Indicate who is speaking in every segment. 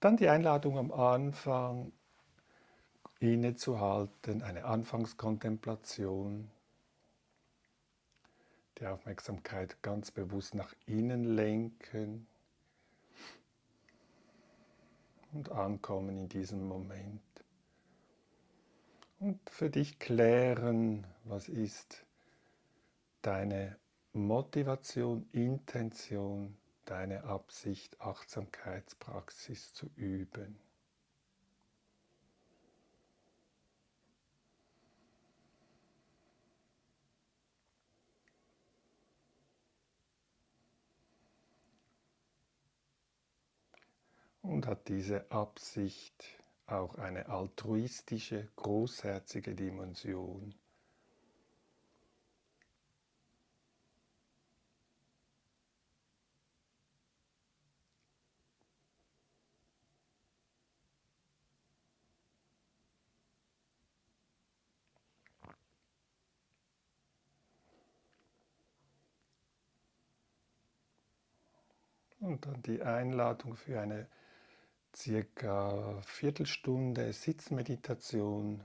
Speaker 1: Dann die Einladung am Anfang, innezuhalten, eine Anfangskontemplation, die Aufmerksamkeit ganz bewusst nach innen lenken. Und ankommen in diesem Moment. Und für dich klären, was ist deine Motivation, Intention, deine Absicht, Achtsamkeitspraxis zu üben. Und hat diese Absicht auch eine altruistische, großherzige Dimension? Und dann die Einladung für eine circa Viertelstunde Sitzmeditation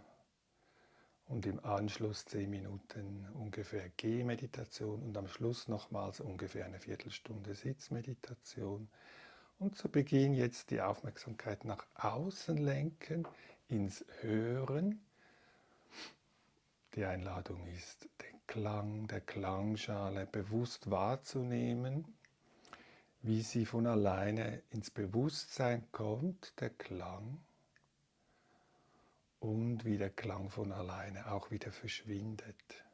Speaker 1: und im Anschluss zehn Minuten ungefähr Gehmeditation und am Schluss nochmals ungefähr eine Viertelstunde Sitzmeditation. Und zu Beginn jetzt die Aufmerksamkeit nach außen lenken, ins Hören. Die Einladung ist, den Klang der Klangschale bewusst wahrzunehmen wie sie von alleine ins Bewusstsein kommt, der Klang, und wie der Klang von alleine auch wieder verschwindet.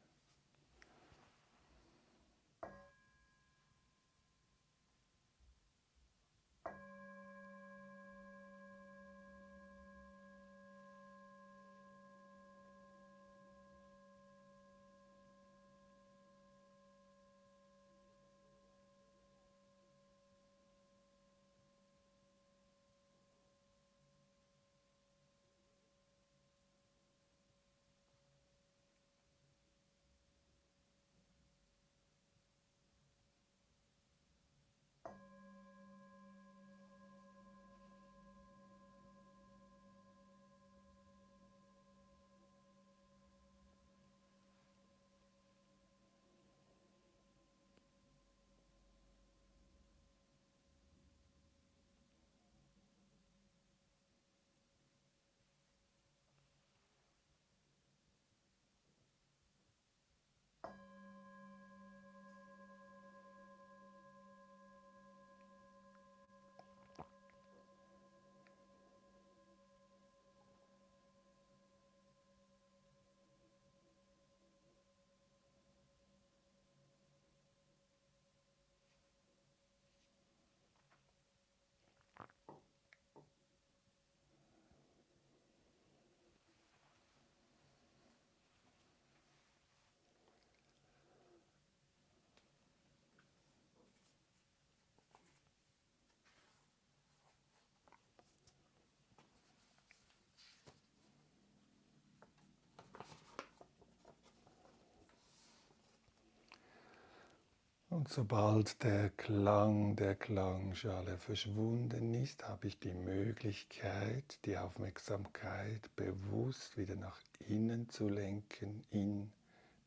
Speaker 1: Und sobald der Klang der Klangschale verschwunden ist, habe ich die Möglichkeit, die Aufmerksamkeit bewusst wieder nach innen zu lenken, in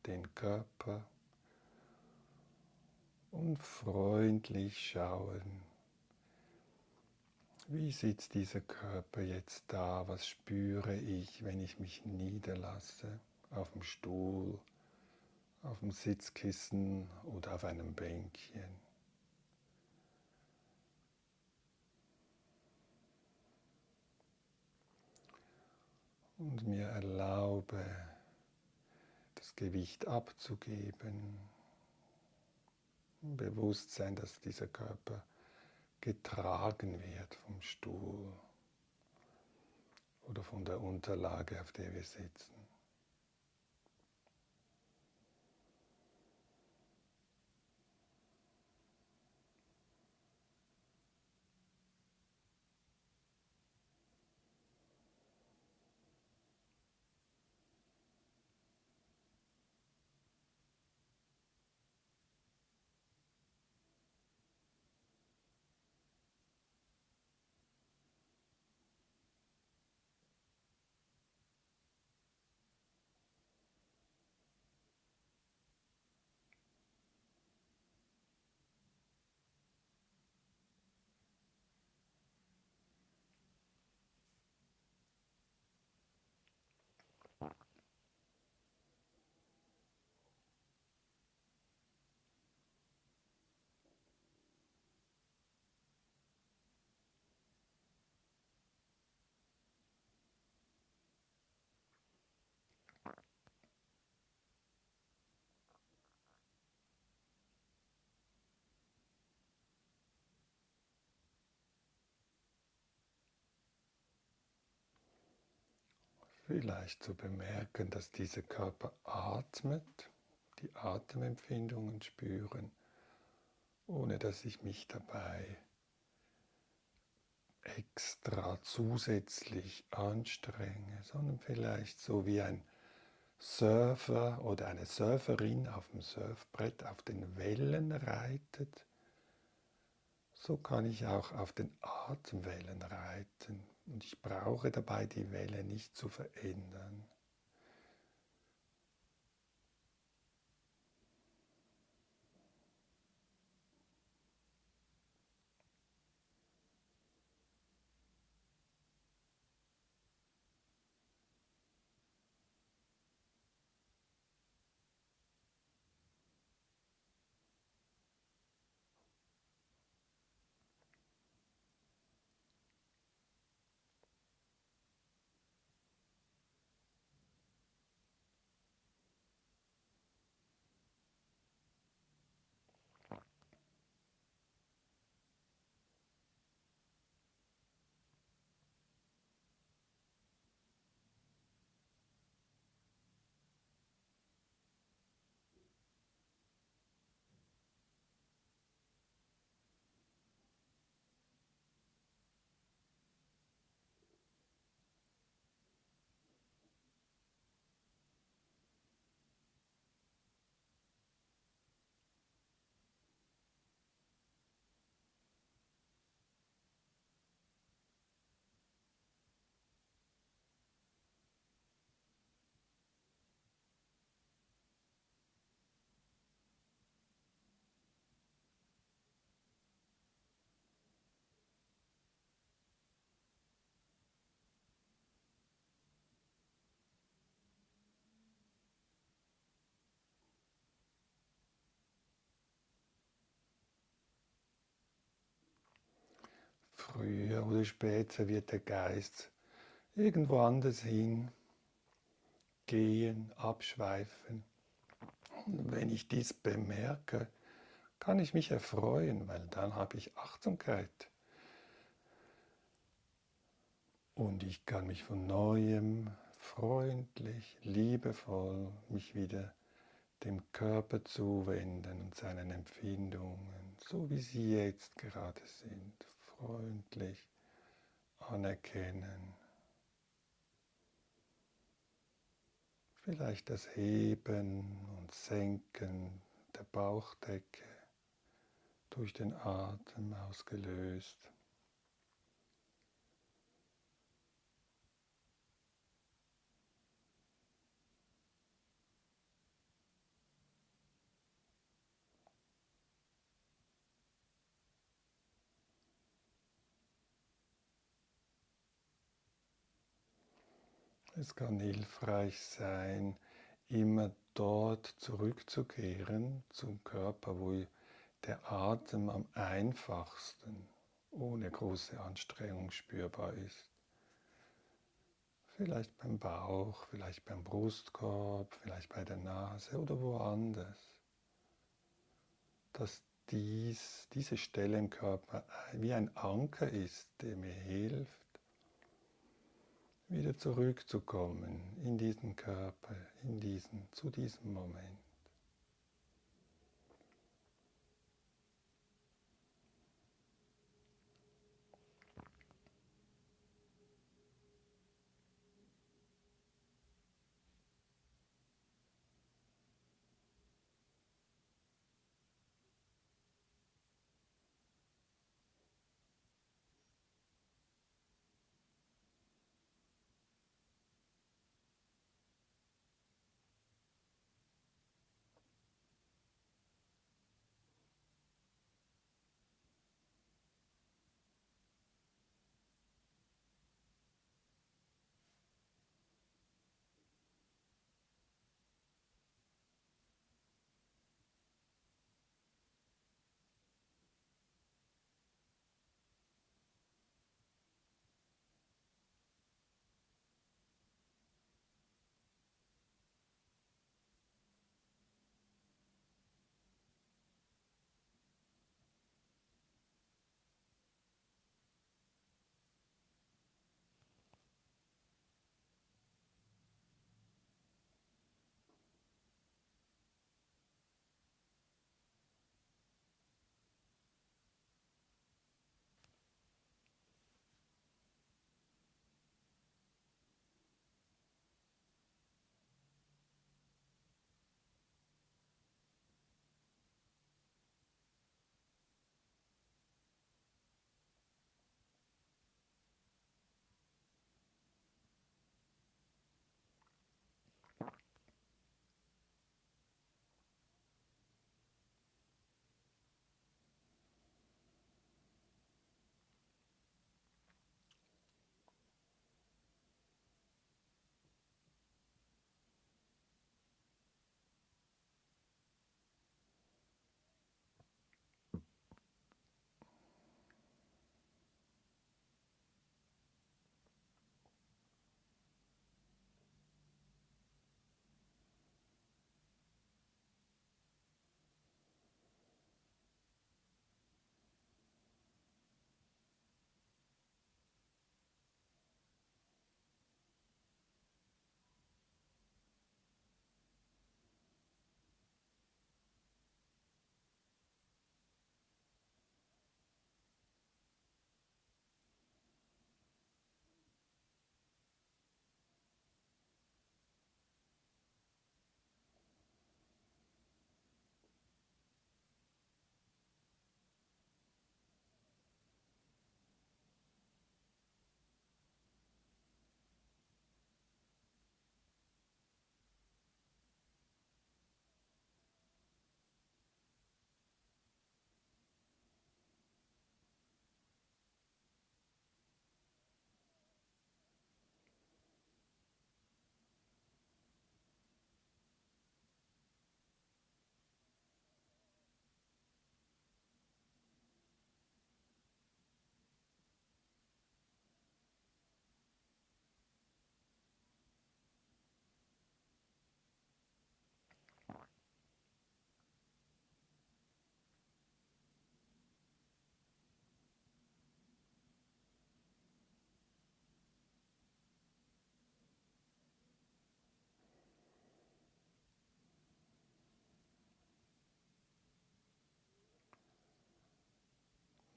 Speaker 1: den Körper und freundlich schauen. Wie sitzt dieser Körper jetzt da? Was spüre ich, wenn ich mich niederlasse auf dem Stuhl? Auf dem Sitzkissen oder auf einem Bänkchen. Und mir erlaube, das Gewicht abzugeben. Bewusstsein, dass dieser Körper getragen wird vom Stuhl oder von der Unterlage, auf der wir sitzen. Vielleicht zu bemerken, dass dieser Körper atmet, die Atemempfindungen spüren, ohne dass ich mich dabei extra zusätzlich anstrenge, sondern vielleicht so wie ein Surfer oder eine Surferin auf dem Surfbrett auf den Wellen reitet, so kann ich auch auf den Atemwellen reiten und ich brauche dabei die Welle nicht zu verändern. Früher oder später wird der Geist irgendwo anders hin gehen, abschweifen. Und wenn ich dies bemerke, kann ich mich erfreuen, weil dann habe ich Achtsamkeit. Und ich kann mich von neuem freundlich, liebevoll mich wieder dem Körper zuwenden und seinen Empfindungen, so wie sie jetzt gerade sind, freundlich anerkennen. Vielleicht das Heben und Senken der Bauchdecke durch den Atem ausgelöst. Es kann hilfreich sein, immer dort zurückzukehren zum Körper, wo der Atem am einfachsten, ohne große Anstrengung spürbar ist. Vielleicht beim Bauch, vielleicht beim Brustkorb, vielleicht bei der Nase oder woanders. Dass dies, diese Stelle im Körper wie ein Anker ist, der mir hilft, wieder zurückzukommen in diesen Körper, in diesen, zu diesem Moment.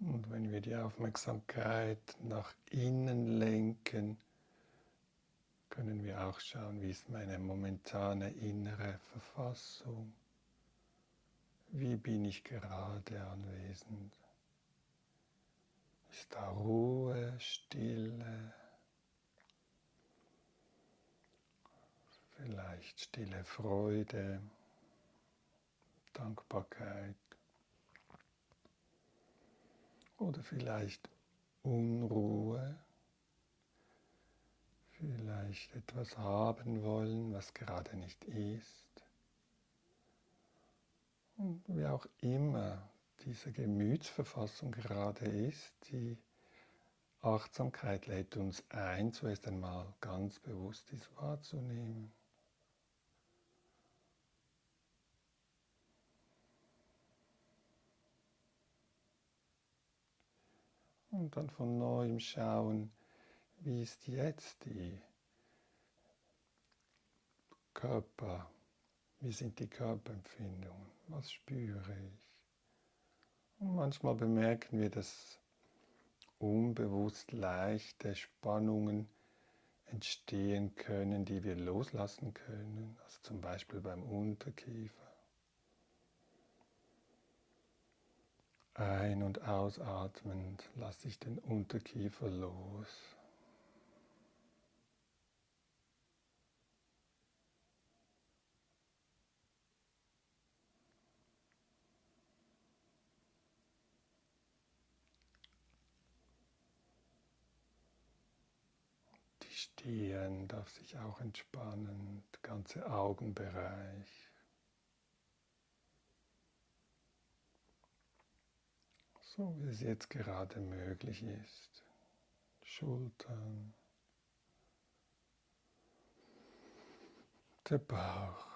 Speaker 1: Und wenn wir die Aufmerksamkeit nach innen lenken, können wir auch schauen, wie ist meine momentane innere Verfassung. Wie bin ich gerade anwesend? Ist da Ruhe, Stille? Vielleicht stille Freude, Dankbarkeit oder vielleicht Unruhe, vielleicht etwas haben wollen, was gerade nicht ist. Und wie auch immer diese Gemütsverfassung gerade ist, die Achtsamkeit lädt uns ein, zuerst einmal ganz bewusst dies wahrzunehmen. Und dann von neuem schauen, wie ist jetzt die Körper, wie sind die Körperempfindungen, was spüre ich. Und manchmal bemerken wir, dass unbewusst leichte Spannungen entstehen können, die wir loslassen können, also zum Beispiel beim Unterkiefer. Ein- und ausatmend lasse ich den Unterkiefer los. Die Stirn darf sich auch entspannen, der ganze Augenbereich. So wie es jetzt gerade möglich ist. Schultern, der Bauch.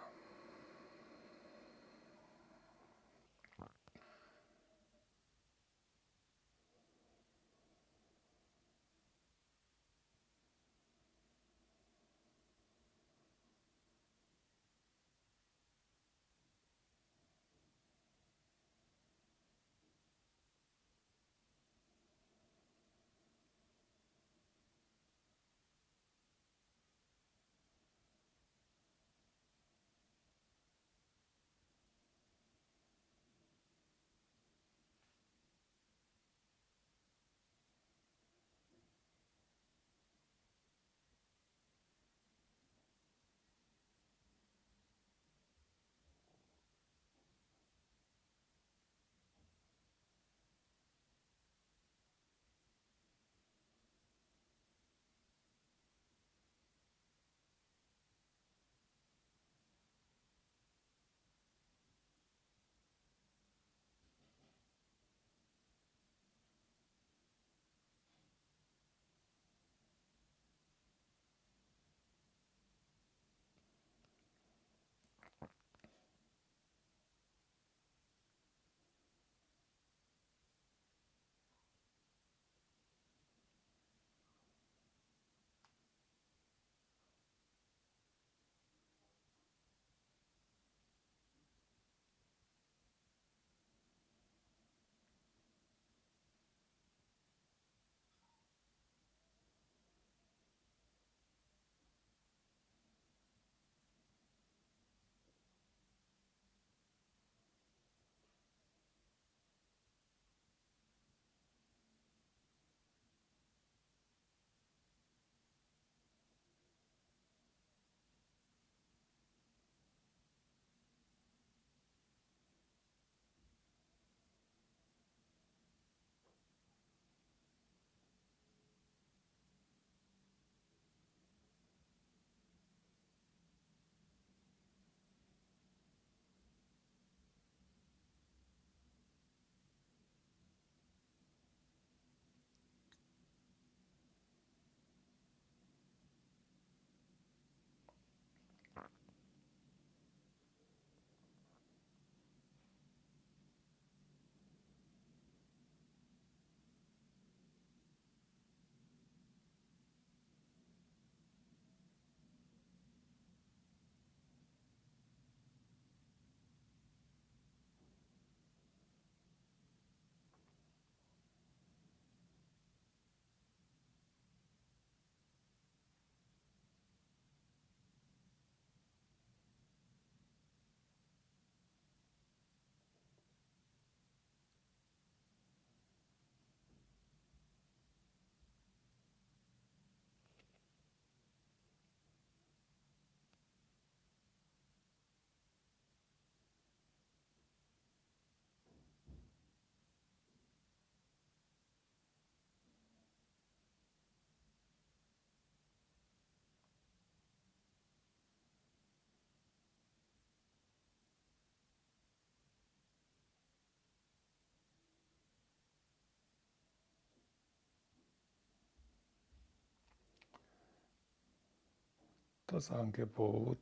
Speaker 1: Das Angebot,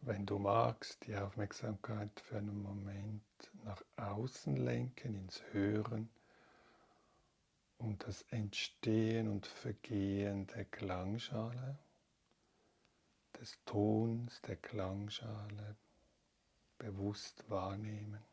Speaker 1: wenn du magst, die Aufmerksamkeit für einen Moment nach außen lenken, ins Hören und das Entstehen und Vergehen der Klangschale, des Tons der Klangschale bewusst wahrnehmen.